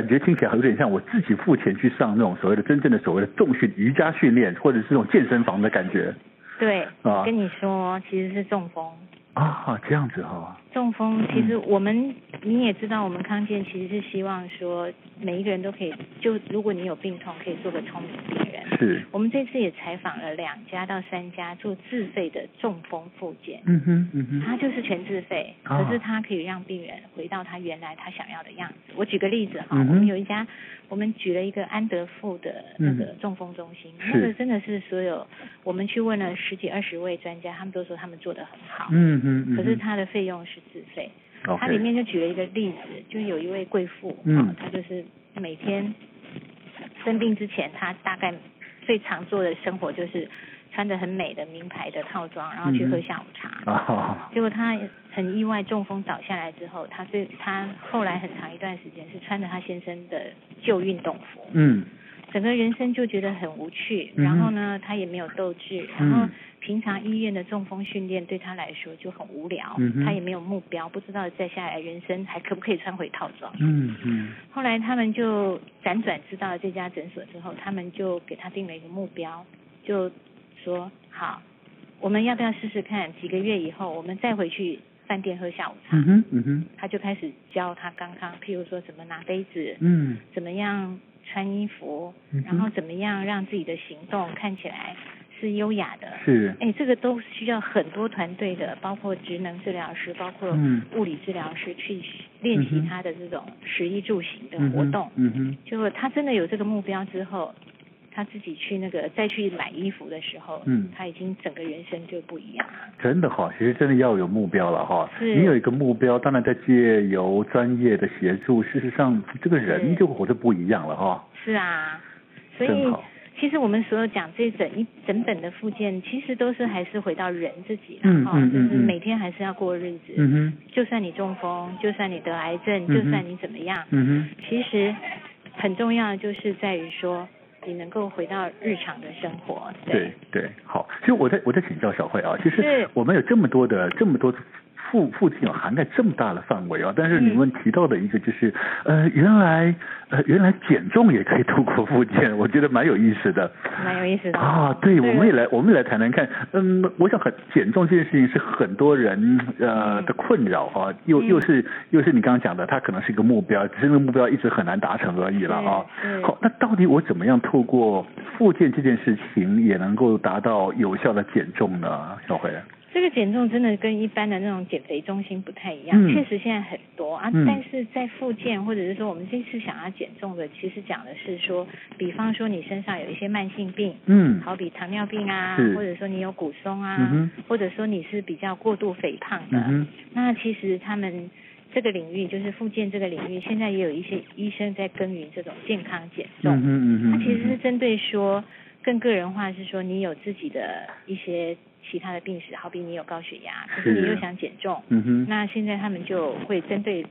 感觉听起来有点像我自己付钱去上那种所谓的真正的所谓的重训瑜伽训练，或者是那种健身房的感觉。对，啊，跟你说，其实是中风。啊，这样子哈、哦。中风其实我们、嗯、你也知道，我们康健其实是希望说每一个人都可以，就如果你有病痛，可以做个聪明病人。是。我们这次也采访了两家到三家做自费的中风复健。嗯哼嗯哼。他就是全自费，可是他可以让病人回到他原来他想要的样子。我举个例子哈，嗯、我们有一家，我们举了一个安德富的那个中风中心，嗯、那个真的是所有我们去问了十几二十位专家，他们都说他们做的很好。嗯哼嗯哼。可是他的费用是他里面就举了一个例子，就有一位贵妇，嗯，她就是每天生病之前，她大概最常做的生活就是穿着很美的名牌的套装，然后去喝下午茶。结果她很意外，中风倒下来之后，她最她后来很长一段时间是穿着她先生的旧运动服。嗯。整个人生就觉得很无趣，然后呢，他也没有斗志，然后。平常医院的中风训练对他来说就很无聊，嗯、他也没有目标，不知道再下来人生还可不可以穿回套装。嗯嗯。后来他们就辗转知道了这家诊所之后，他们就给他定了一个目标，就说好，我们要不要试试看？几个月以后，我们再回去饭店喝下午茶。嗯哼嗯哼。他就开始教他刚刚，譬如说怎么拿杯子，嗯，怎么样穿衣服，然后怎么样让自己的行动看起来。是优雅的，是，哎，这个都需要很多团队的，包括职能治疗师，包括物理治疗师去练习他的这种食衣住行的活动。嗯哼，就是他真的有这个目标之后，他自己去那个再去买衣服的时候，嗯，他已经整个人生就不一样了。真的哈，其实真的要有目标了哈。是。你有一个目标，当然在借由专业的协助，事实上这个人就活得不一样了哈。是啊，所以。其实我们所有讲这整一整本的附件，其实都是还是回到人自己，然后就是每天还是要过日子。嗯哼。就算你中风，就算你得癌症，就算你怎么样。嗯哼。其实很重要的就是在于说，你能够回到日常的生活。对对，对，好。其实我在我在请教小慧啊，其实我们有这么多的这么多。复复健有涵盖这么大的范围啊，但是你们提到的一个就是，呃，原来呃原来减重也可以透过复健，我觉得蛮有意思的。蛮有意思的啊，对，我们也来我们也来谈谈看，嗯，我想很减重这件事情是很多人呃的困扰啊，又又是又是你刚刚讲的，它可能是一个目标，只是那个目标一直很难达成而已了啊。好，那到底我怎么样透过复健这件事情也能够达到有效的减重呢？小慧。这个减重真的跟一般的那种减肥中心不太一样，嗯、确实现在很多啊。嗯、但是在复健或者是说我们这次想要减重的，其实讲的是说，比方说你身上有一些慢性病，嗯，好比糖尿病啊，或者说你有骨松啊，嗯、或者说你是比较过度肥胖的，嗯、那其实他们这个领域就是复健这个领域，现在也有一些医生在耕耘这种健康减重，嗯嗯嗯，它其实是针对说更个人化，是说你有自己的一些。其他的病史，好比你有高血压，可是你又想减重，嗯哼，那现在他们就会针对，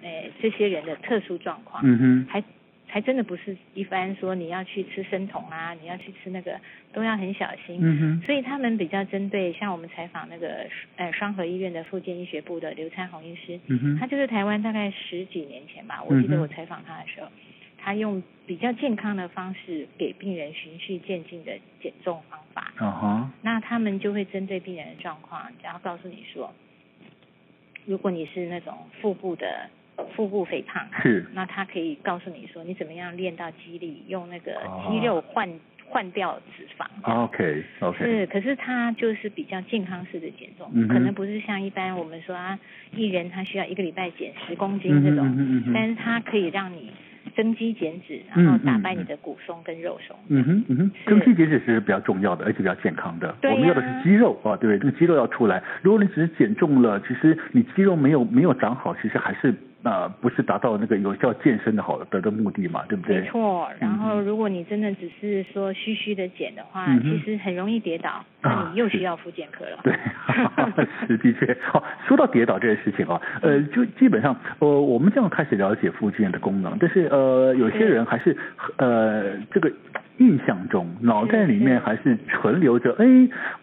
诶、呃、这些人的特殊状况，嗯哼，还还真的不是一般说你要去吃生酮啊，你要去吃那个都要很小心，嗯哼，所以他们比较针对像我们采访那个呃双和医院的附健医学部的刘灿宏医师，嗯哼，他就是台湾大概十几年前吧，我记得我采访他的时候。他用比较健康的方式给病人循序渐进的减重方法。嗯哼。那他们就会针对病人的状况，然后告诉你说，如果你是那种腹部的腹部肥胖，是。那他可以告诉你说，你怎么样练到肌力，用那个肌肉换、uh. 换掉脂肪。OK OK。是，可是他就是比较健康式的减重，mm hmm. 可能不是像一般我们说啊，艺人他需要一个礼拜减十公斤这种，mm hmm. 但是他可以让你。增肌减脂，然后打败你的骨松跟肉松。嗯哼嗯哼，增肌减脂是比较重要的，而且比较健康的。我们要的是肌肉啊，对不对？这个肌肉要出来。如果你只是减重了，其实你肌肉没有没有长好，其实还是。啊、呃，不是达到那个有效健身的好的的目的嘛，对不对？没错。然后，如果你真的只是说虚虚的减的话，嗯、其实很容易跌倒，那你又需要复健科了。对，是的确。好，说到跌倒这件事情啊，呃，就基本上，呃，我们这样开始了解复健的功能，但是呃，有些人还是，呃，这个。印象中，脑袋里面还是存留着，哎，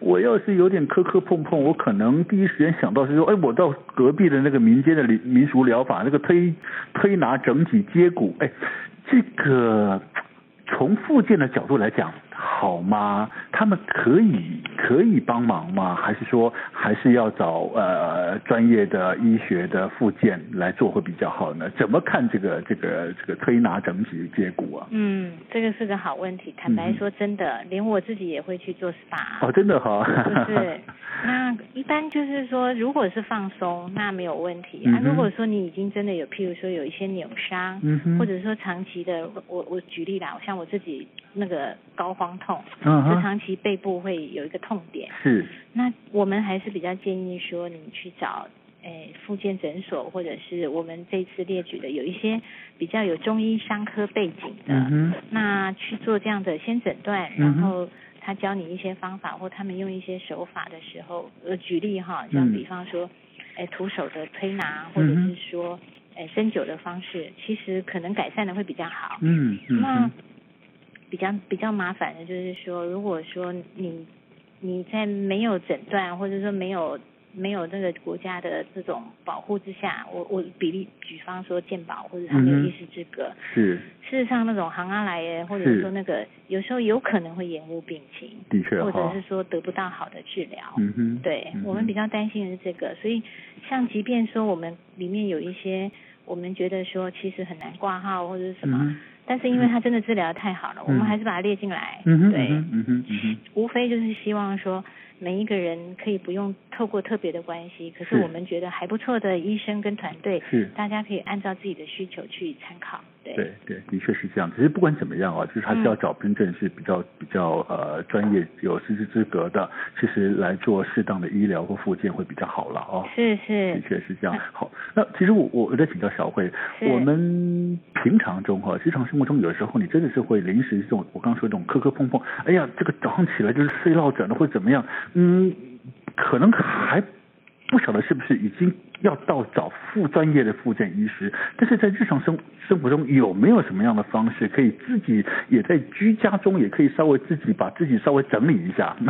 我要是有点磕磕碰碰，我可能第一时间想到是说，哎，我到隔壁的那个民间的民俗疗法，那个推推拿整体接骨，哎，这个从复健的角度来讲。好吗？他们可以可以帮忙吗？还是说还是要找呃专业的医学的附件来做会比较好呢？怎么看这个这个这个推拿整脊接骨啊？嗯，这个是个好问题。坦白说，真的，嗯、连我自己也会去做 SPA。哦，真的哈。就，是。那一般就是说，如果是放松，那没有问题。嗯、啊，如果说你已经真的有，譬如说有一些扭伤，嗯、或者说长期的，我我举例啦，像我自己那个膏肓痛，嗯，就长期背部会有一个痛点。是。那我们还是比较建议说，你去找诶复健诊所，或者是我们这次列举的有一些比较有中医伤科背景的，嗯，那去做这样的先诊断，然后他教你一些方法，或他们用一些手法的时候，呃，举例哈，像比方说，诶徒手的推拿，或者是说，诶针灸的方式，其实可能改善的会比较好。嗯嗯。那比较比较麻烦的就是说，如果说你你在没有诊断或者说没有没有那个国家的这种保护之下，我我比例举方说健保或者他没有医师资格，是。事实上那种行啊来耶，或者说那个有时候有可能会延误病情，的确，或者是说得不到好的治疗，嗯哼，对我们比较担心的是这个，所以像即便说我们里面有一些我们觉得说其实很难挂号或者是什么。嗯但是因为他真的治疗得太好了，嗯，我们还是把它列进来。嗯对，嗯嗯嗯嗯，无非就是希望说每一个人可以不用透过特别的关系，可是。我们觉得还不错的医生跟团队，是。大家可以按照自己的需求去参考。对对对，的确是这样。其实不管怎么样啊，就是还是要找真正是比较、嗯、比较呃专业有师资资格的，其实来做适当的医疗或复健会比较好了哦。是是，的确是这样。好，那其实我我我在请教小慧，我们平常中哈，日常生活中有的时候你真的是会临时这种我刚刚说这种磕磕碰碰，哎呀，这个早上起来就是睡落枕了或者怎么样，嗯，可能还不晓得是不是已经。要到找副专业的复健医师，但是在日常生生活中有没有什么样的方式可以自己也在居家中也可以稍微自己把自己稍微整理一下，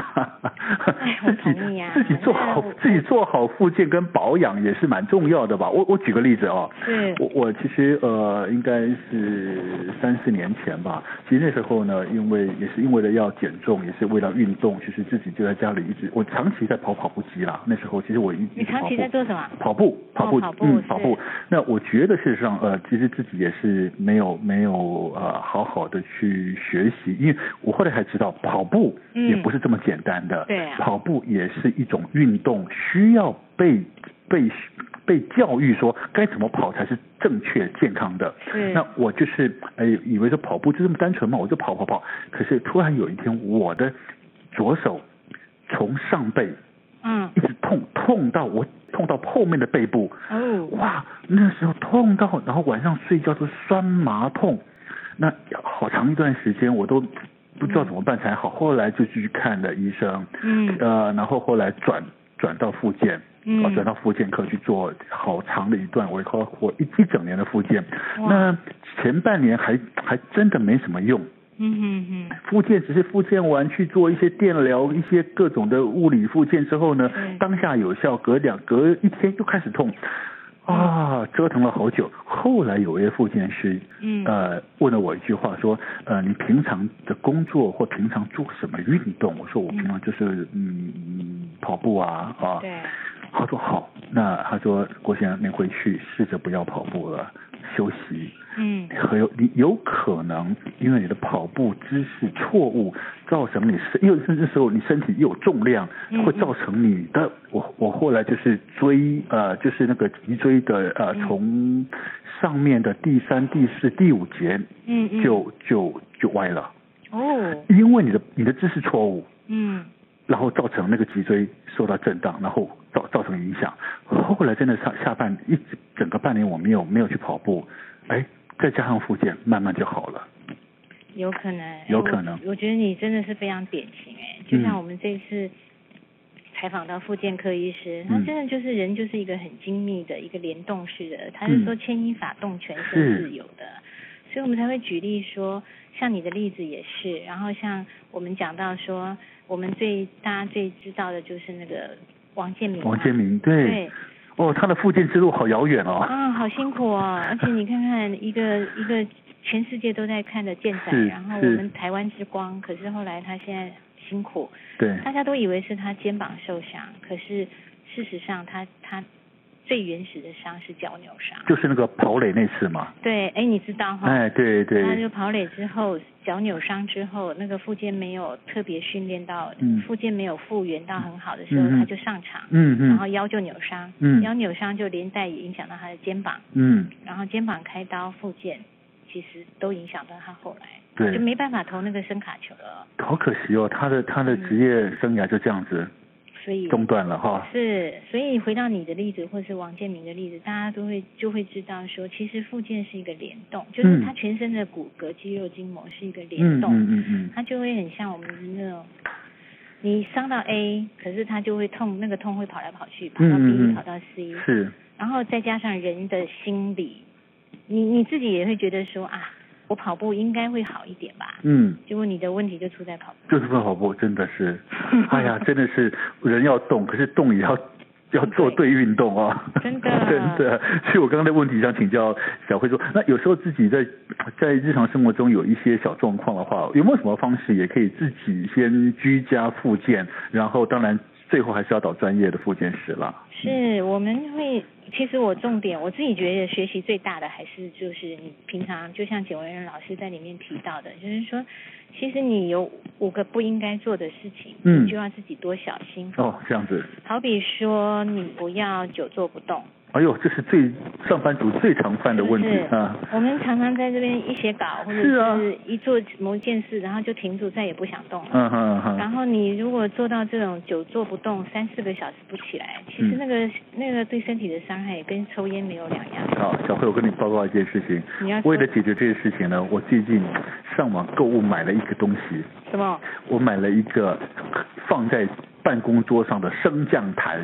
自己、啊、自己做好自己做好复健跟保养也是蛮重要的吧？我我举个例子哦，我我其实呃应该是三四年前吧，其实那时候呢，因为也是因为了要减重，也是为了运动，其实自己就在家里一直我长期在跑跑步机啦。那时候其实我一你长期在做什么？跑步。跑步，跑步，嗯，跑步。那我觉得事实上，呃，其实自己也是没有没有呃好好的去学习，因为我后来才知道，跑步也不是这么简单的。对啊。跑步也是一种运动，需要被被被教育说该怎么跑才是正确健康的。对。那我就是哎，以为说跑步就这么单纯嘛，我就跑跑跑。可是突然有一天，我的左手从上背，嗯，一直痛痛到我。痛到后面的背部，哦，哇，那时候痛到，然后晚上睡觉都酸麻痛，那好长一段时间我都不知道怎么办才好，后来就去看了医生，嗯，呃，然后后来转转到复健，嗯，转到复健科去做好长的一段，我靠，我一一整年的复健，那前半年还还真的没什么用。嗯哼哼，复健只是复健完去做一些电疗，一些各种的物理复健之后呢，当下有效，隔两隔一天又开始痛，啊，折腾了好久。后来有位复健师，嗯，呃，问了我一句话，说，呃，你平常的工作或平常做什么运动？我说我平常就是嗯跑步啊啊。对。他说好，那他说郭先生，你回去试着不要跑步了。休息，嗯，很有你有可能因为你的跑步姿势错误，造成你身，因为甚至时候你身体又有重量，会造成你的，我我后来就是椎，呃，就是那个脊椎的，呃，从上面的第三、第四、第五节，嗯。就就就歪了，哦，因为你的你的姿势错误，嗯，然后造成那个脊椎受到震荡，然后。造造成影响，后来真的上下半一整个半年我没有没有去跑步，哎，再加上复健，慢慢就好了。有可能，有可能。我，我觉得你真的是非常典型哎，就像我们这次采访到复健科医师，嗯、他真的就是人就是一个很精密的一个联动式的，他是说牵一发动全身自由的。所以我们才会举例说，像你的例子也是，然后像我们讲到说，我们最大家最知道的就是那个王建民。王建民，对。对。哦，他的复健之路好遥远哦。啊，好辛苦哦，而且你看看一个一个全世界都在看的健仔，然后我们台湾之光，可是后来他现在辛苦。对。大家都以为是他肩膀受伤，可是事实上他他。最原始的伤是脚扭伤，就是那个跑垒那次嘛。对，哎，你知道哈？哎，对对。他就跑垒之后，脚扭伤之后，那个附件没有特别训练到，嗯，复健没有复原到很好的时候，嗯、他就上场，嗯嗯，然后腰就扭伤，嗯，腰扭伤就连带也影响到他的肩膀，嗯，然后肩膀开刀复健，其实都影响到他后来，对，就没办法投那个声卡球了。好可惜哦，他的他的职业生涯就这样子。嗯所以中断了哈，是，所以回到你的例子，或是王建民的例子，大家都会就会知道说，其实附件是一个联动，就是他全身的骨骼、肌肉、筋膜是一个联动，嗯嗯嗯，它就会很像我们那种，你伤到 A，可是他就会痛，那个痛会跑来跑去，跑到 B，跑到 C，是，然后再加上人的心理，你你自己也会觉得说啊。我跑步应该会好一点吧？嗯，结果你的问题就出在跑步，就是跑步，真的是，哎呀，真的是人要动，可是动也要要做对运动啊，真的，真的。所以我刚刚的问题上请教小慧说，那有时候自己在在日常生活中有一些小状况的话，有没有什么方式也可以自己先居家复健，然后当然最后还是要找专业的复健师了。是，我们会。其实我重点，我自己觉得学习最大的还是就是你平常就像简文仁老师在里面提到的，就是说，其实你有五个不应该做的事情，嗯，你就要自己多小心。哦，这样子。好比说，你不要久坐不动。哎呦，这是最上班族最常犯的问题啊！我们常常在这边一写稿或者是一做某一件事，然后就停住，再也不想动了。嗯嗯嗯。然后你如果做到这种久坐不动三四个小时不起来，其实那个那个对身体的伤害也跟抽烟没有两样。好，小慧，我跟你报告一件事情。你要为了解决这件事情呢，我最近上网购物买了一个东西。什么？我买了一个放在办公桌上的升降台。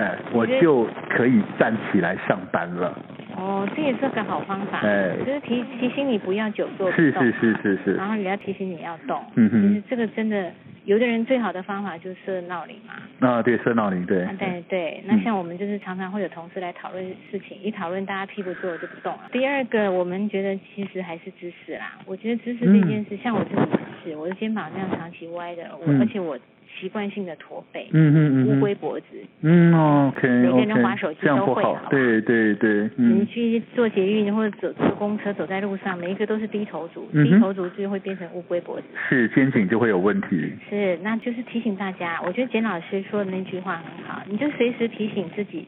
哦。哎，我就可以站起来上班了。哦，这也是个好方法。哎，就是提提醒你不要久坐不动。是是是是是。然后也要提醒你要动。嗯哼。其实这个真的，有的人最好的方法就是设闹铃嘛。啊，对，设闹铃，对。对对，那像我们就是常常会有同事来讨论事情，一讨论大家屁股坐就不动了。第二个，我们觉得其实还是姿势啦。我觉得姿势这件事，像我自己也是，我的肩膀这样长期歪的，我而且我。习惯性的驼背，嗯嗯嗯，乌龟脖子，嗯，OK，每天人滑手机都会，好，对对对，你去坐捷运或者走坐公车，走在路上，每一个都是低头族，低头族就会变成乌龟脖子，是肩颈就会有问题，是，那就是提醒大家，我觉得简老师说的那句话很好，你就随时提醒自己，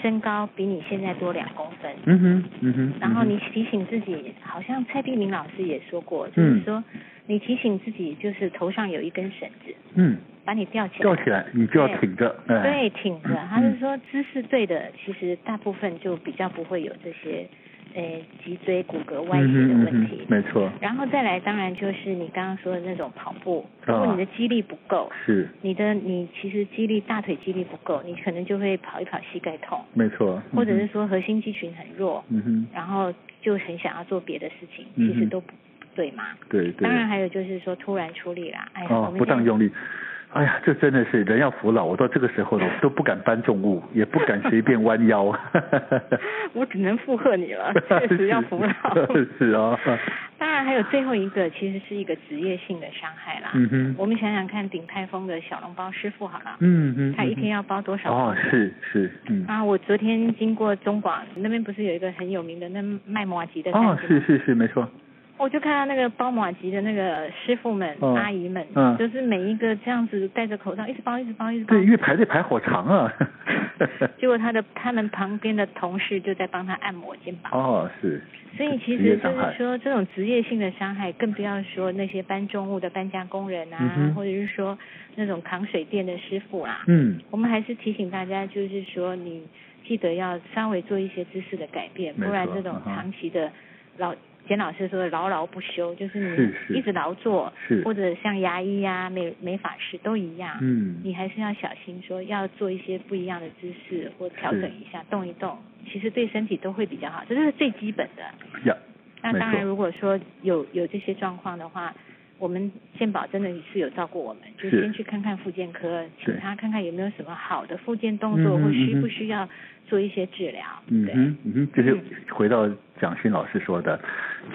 身高比你现在多两公分，嗯哼，嗯哼，然后你提醒自己，好像蔡碧明老师也说过，就是说你提醒自己，就是头上有一根绳子，嗯。把你吊起来，吊起来，你就要挺着，对，对，挺着。他是说姿势对的，其实大部分就比较不会有这些，诶，脊椎骨骼歪斜的问题。没错。然后再来，当然就是你刚刚说的那种跑步，如果你的肌力不够，是，你的你其实肌力大腿肌力不够，你可能就会跑一跑膝盖痛。没错。或者是说核心肌群很弱，嗯哼，然后就很想要做别的事情，其实都不对嘛。对对。当然还有就是说突然出力啦，哎，哦，不当用力。哎呀，这真的是人要服老，我到这个时候了，都不敢搬重物，也不敢随便弯腰。我只能附和你了，确实要服老。是啊。当然还有最后一个，其实是一个职业性的伤害啦。嗯哼。我们想想看，鼎泰丰的小笼包师傅好了。嗯哼。他一天要包多少？哦，是是。嗯。啊，我昨天经过中广那边，不是有一个很有名的那卖麻吉的？哦，是是是，没错。我就看到那个包马吉的那个师傅们、哦、阿姨们，嗯，就是每一个这样子戴着口罩，一直包，一直包，一直包。对，因为排队排好长啊。结果他的他们旁边的同事就在帮他按摩肩膀。哦，是。所以其实就是说，这种职业性的伤害，更不要说那些搬重物的搬家工人啊，嗯、或者是说那种扛水电的师傅啊。嗯。我们还是提醒大家，就是说你记得要稍微做一些姿势的改变，不然这种长期的老。简老师说的劳劳不休，就是你一直劳作，是。是或者像牙医呀、啊、美美发师都一样，嗯，你还是要小心，说要做一些不一样的姿势或调整一下，动一动，其实对身体都会比较好，这是最基本的。呀，那当然，如果说有有这些状况的话，我们健保真的是有照顾我们，就先去看看复健科，请他看看有没有什么好的复健动作，或需不需要做一些治疗。嗯哼，嗯哼，就是回到蒋勋老师说的，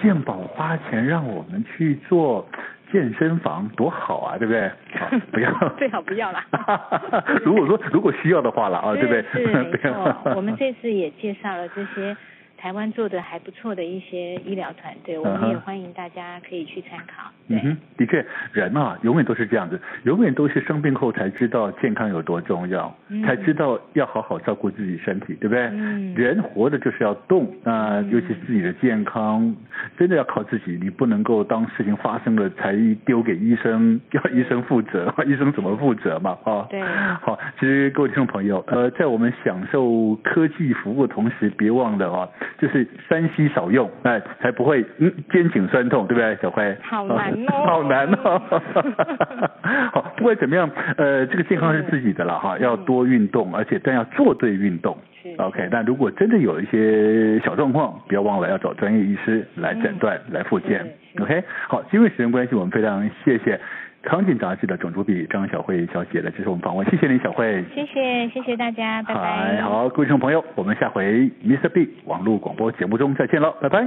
健保花钱让我们去做健身房，多好啊，对不对？好，不要，最好不要啦。如果说如果需要的话了啊，对不对？是没错，我们这次也介绍了这些。台湾做的还不错的一些医疗团队，我们也欢迎大家可以去参考。嗯哼，的确，人啊，永远都是这样子，永远都是生病后才知道健康有多重要，嗯、才知道要好好照顾自己身体，对不对？嗯。人活的就是要动，那、呃、尤其是自己的健康，真的要靠自己，你不能够当事情发生了才丢给医生，要医生负责，医生怎么负责嘛？啊。对。好，其实各位听众朋友，呃，在我们享受科技服务的同时，别忘了啊。就是三 C 少用，哎，才不会嗯肩颈酸痛，对不对，小辉？好难哦，好难哦。好，不管怎么样，呃，这个健康是自己的了哈，要多运动，而且但要做对运动。是。OK，那如果真的有一些小状况，不要忘了要找专业医师来诊断、来复健。OK，好，因为时间关系，我们非常谢谢。康健杂志的总主笔张晓慧小姐的接受我们访问，谢谢林，小慧。谢谢，谢谢大家，拜拜。好，各位听众朋友，我们下回 Mr. B 网络广播节目中再见了，拜拜。